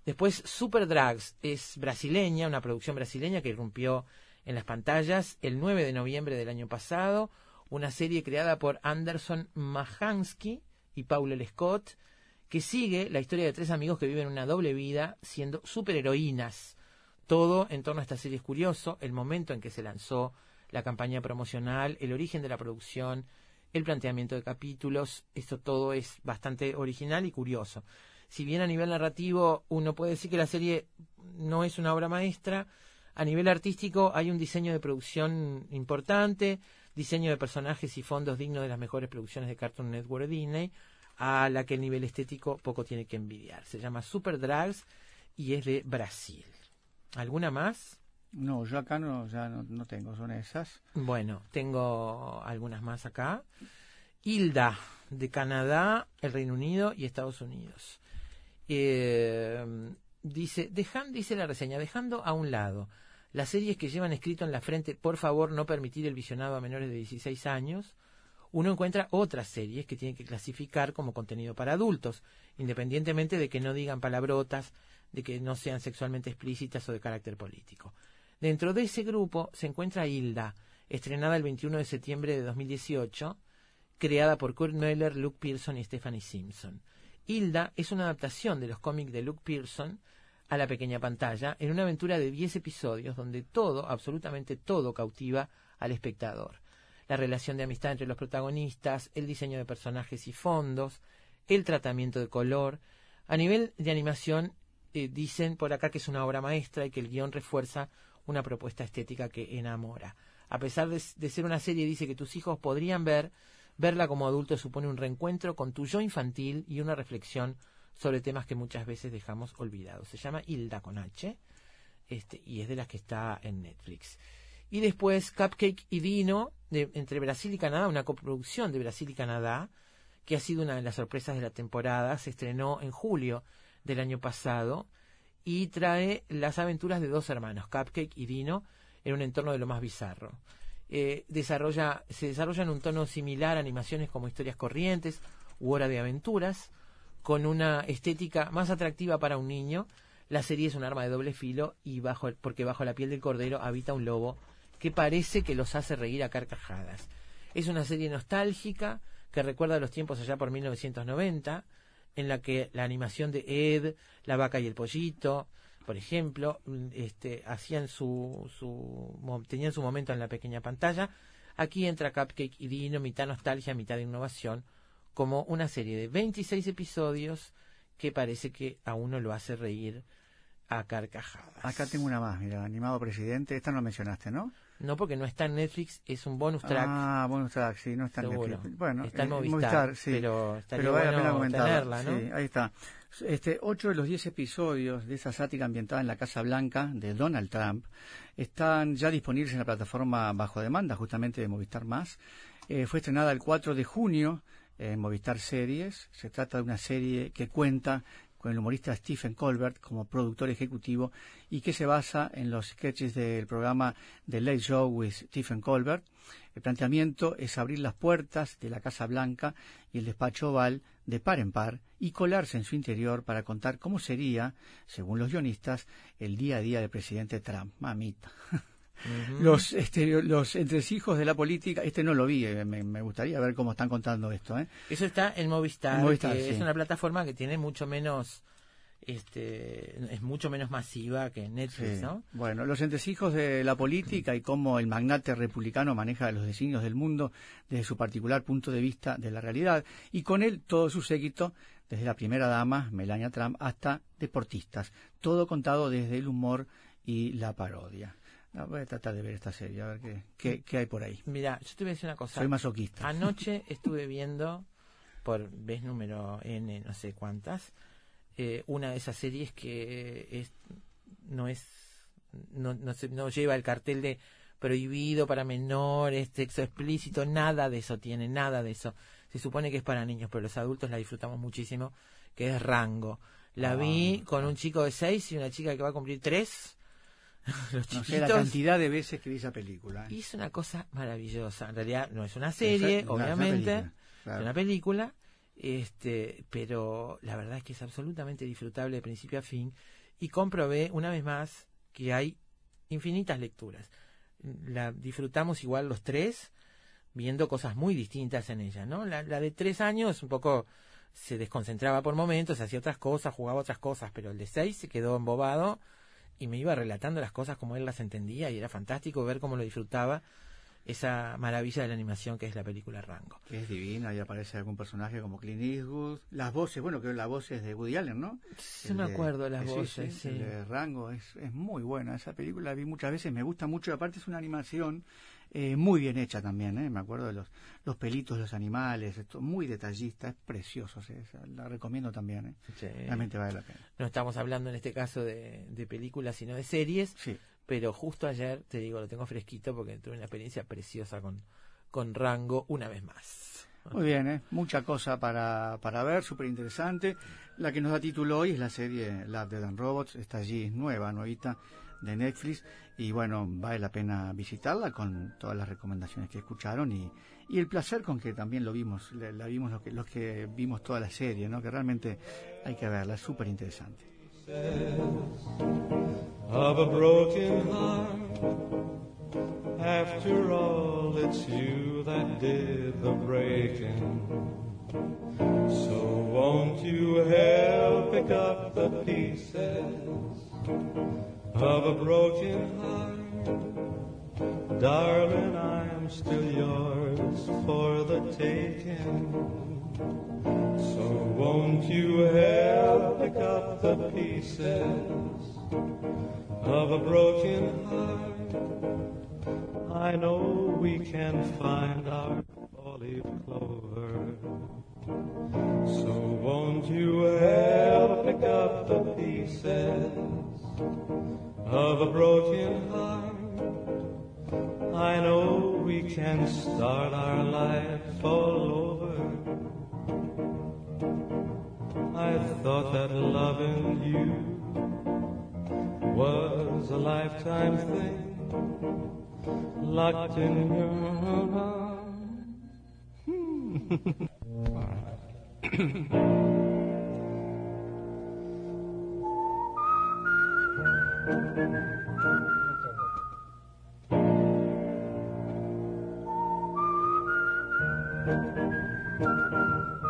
Después, Super Drags es brasileña, una producción brasileña que irrumpió en las pantallas el 9 de noviembre del año pasado. Una serie creada por Anderson Mahansky y Paul L. Scott, que sigue la historia de tres amigos que viven una doble vida siendo superheroínas. Todo en torno a esta serie es curioso, el momento en que se lanzó la campaña promocional, el origen de la producción, el planteamiento de capítulos, esto todo es bastante original y curioso. Si bien a nivel narrativo uno puede decir que la serie no es una obra maestra, a nivel artístico hay un diseño de producción importante, diseño de personajes y fondos dignos de las mejores producciones de Cartoon Network Disney, a la que el nivel estético poco tiene que envidiar. Se llama Super Drags y es de Brasil. ¿Alguna más? No, yo acá no, ya no, no tengo, son esas. Bueno, tengo algunas más acá. Hilda, de Canadá, el Reino Unido y Estados Unidos. Eh, dice, dice la reseña, dejando a un lado las series que llevan escrito en la frente, por favor, no permitir el visionado a menores de 16 años, uno encuentra otras series que tienen que clasificar como contenido para adultos, independientemente de que no digan palabrotas, de que no sean sexualmente explícitas o de carácter político. Dentro de ese grupo se encuentra Hilda, estrenada el 21 de septiembre de 2018, creada por Kurt Meller, Luke Pearson y Stephanie Simpson. Hilda es una adaptación de los cómics de Luke Pearson a la pequeña pantalla en una aventura de 10 episodios donde todo, absolutamente todo, cautiva al espectador. La relación de amistad entre los protagonistas, el diseño de personajes y fondos, el tratamiento de color. A nivel de animación, eh, dicen por acá que es una obra maestra y que el guion refuerza una propuesta estética que enamora. A pesar de, de ser una serie, dice que tus hijos podrían ver Verla como adulto supone un reencuentro con tu yo infantil y una reflexión sobre temas que muchas veces dejamos olvidados. Se llama Hilda con H este, y es de las que está en Netflix. Y después Cupcake y Dino, de- entre Brasil y Canadá, una coproducción de Brasil y Canadá, que ha sido una de las sorpresas de la temporada. Se estrenó en julio del año pasado y trae las aventuras de dos hermanos, Cupcake y Dino, en un entorno de lo más bizarro. Eh, desarrolla, se desarrolla en un tono similar a animaciones como Historias Corrientes u Hora de Aventuras, con una estética más atractiva para un niño. La serie es un arma de doble filo y bajo porque bajo la piel del cordero habita un lobo que parece que los hace reír a carcajadas. Es una serie nostálgica que recuerda los tiempos allá por 1990, en la que la animación de Ed, La vaca y el pollito, por ejemplo, este, hacían su, su, tenían su momento en la pequeña pantalla. Aquí entra Cupcake y Dino, mitad nostalgia, mitad innovación, como una serie de 26 episodios que parece que a uno lo hace reír a carcajadas. Acá tengo una más, mira, animado presidente. Esta no la mencionaste, ¿no? No porque no está en Netflix, es un bonus track. Ah, bonus track, sí, no está en Seguro. Netflix. Bueno, Está en eh, Movistar, sí. pero Pero vale la pena comentarla. tenerla, ¿no? Sí, ahí está. Este, ocho de los diez episodios de esa sátira ambientada en la Casa Blanca de Donald Trump están ya disponibles en la plataforma bajo demanda, justamente de Movistar Más. Eh, fue estrenada el 4 de junio en Movistar Series. Se trata de una serie que cuenta con el humorista Stephen Colbert como productor ejecutivo y que se basa en los sketches del programa The Late Show with Stephen Colbert. El planteamiento es abrir las puertas de la Casa Blanca y el despacho oval de par en par y colarse en su interior para contar cómo sería, según los guionistas, el día a día del presidente Trump. Mamita. Ujú. Los, este, los entresijos de la política, este no lo vi, eh, me, me gustaría ver cómo están contando esto. ¿eh? Eso está en Movistar, En Movistar, que sí. es una plataforma que tiene mucho menos, este, es mucho menos masiva que Netflix, Sí. ¿no? Bueno, los entresijos de la política y cómo el magnate republicano maneja los designios del mundo desde su particular punto de vista de la realidad y con él todo su séquito, desde la primera dama, Melania Trump, hasta deportistas. Todo contado desde el humor y la parodia. Ah, Voy a tratar de ver esta serie, a ver qué, qué, qué hay por ahí. Mira, yo te voy a decir una cosa. Soy masoquista. Anoche estuve viendo, por vez número N, no sé cuántas, eh, una de esas series que es, no es, no, no, se- no lleva el cartel de prohibido para menores, sexo explícito, nada de eso tiene, nada de eso. Se supone que es para niños, pero los adultos la disfrutamos muchísimo, que es Rango. La Ah, vi con un chico de 6 y una chica que va a cumplir 3. Los No sé la chiquitos. cantidad de veces que vi esa película. ¿eh? Y es una cosa maravillosa. En realidad no es una serie, no, obviamente. esa película, claro. Es una película. Este, pero la verdad es que es absolutamente disfrutable de principio a fin. Y comprobé una vez más que hay infinitas lecturas. La disfrutamos igual los tres, viendo cosas muy distintas en ella, ¿no? La, la de tres años un poco se desconcentraba por momentos, hacía otras cosas, jugaba otras cosas, pero el de seis se quedó embobado y me iba relatando las cosas como él las entendía y era fantástico ver cómo lo disfrutaba esa maravilla de la animación que es la película Rango. Que es divina y aparece algún personaje como Clint Eastwood. Las voces, bueno, que las voces de Woody Allen, ¿no? Sí, El me de- acuerdo de las sí, voces, sí, sí. El de Rango es, es muy buena. Esa película la vi muchas veces, me gusta mucho. Aparte es una animación eh, muy bien hecha también, ¿eh? Me acuerdo de los, los pelitos los animales, esto, muy detallista, es precioso. sí, la recomiendo también, ¿eh? Sí. Realmente vale la pena. No estamos hablando en este caso de, de películas, sino de series, Sí. Pero justo ayer, te digo, lo tengo fresquito porque tuve una experiencia preciosa con, con Rango una vez más. Muy bien, ¿eh? mucha cosa para, para ver, súper interesante. La que nos da título hoy es la serie Love, Dead and Robots, está allí, es nueva, nuevita, de Netflix, y bueno, vale la pena visitarla con todas las recomendaciones que escucharon y, y el placer con que también lo vimos, la, la vimos los que, los que vimos toda la serie, ¿no? que realmente hay que verla, es súper interesante. Of a broken heart. After all, it's you that did the breaking. So won't you help pick up the pieces of a broken heart? Darling, I'm still yours for the taking. So won't you help pick up the pieces of a broken heart? I know we can find our four-leaf clover. So won't you help pick up the pieces of a broken heart? I know we can start our life all over. I thought that loving you was a lifetime thing, locked in your arms.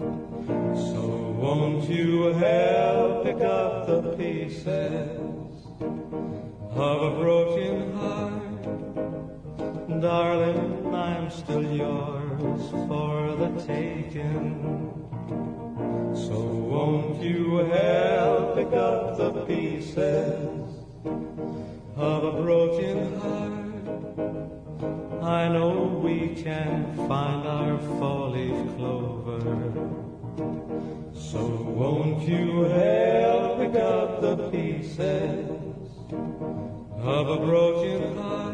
So won't you help pick up the pieces of a broken heart? Darling, I'm still yours for the taking. So won't you help pick up the pieces of a broken heart? I know we can find our four-leaf clover. So won't you help pick up the pieces of a broken heart?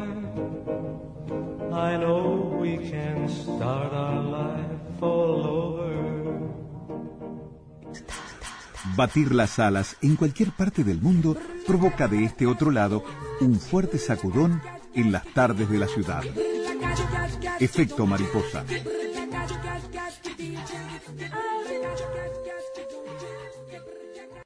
I know we can start our life all over. Batir las alas en cualquier parte del mundo provoca de este otro lado un fuerte sacudón en las tardes de la ciudad. Efecto mariposa.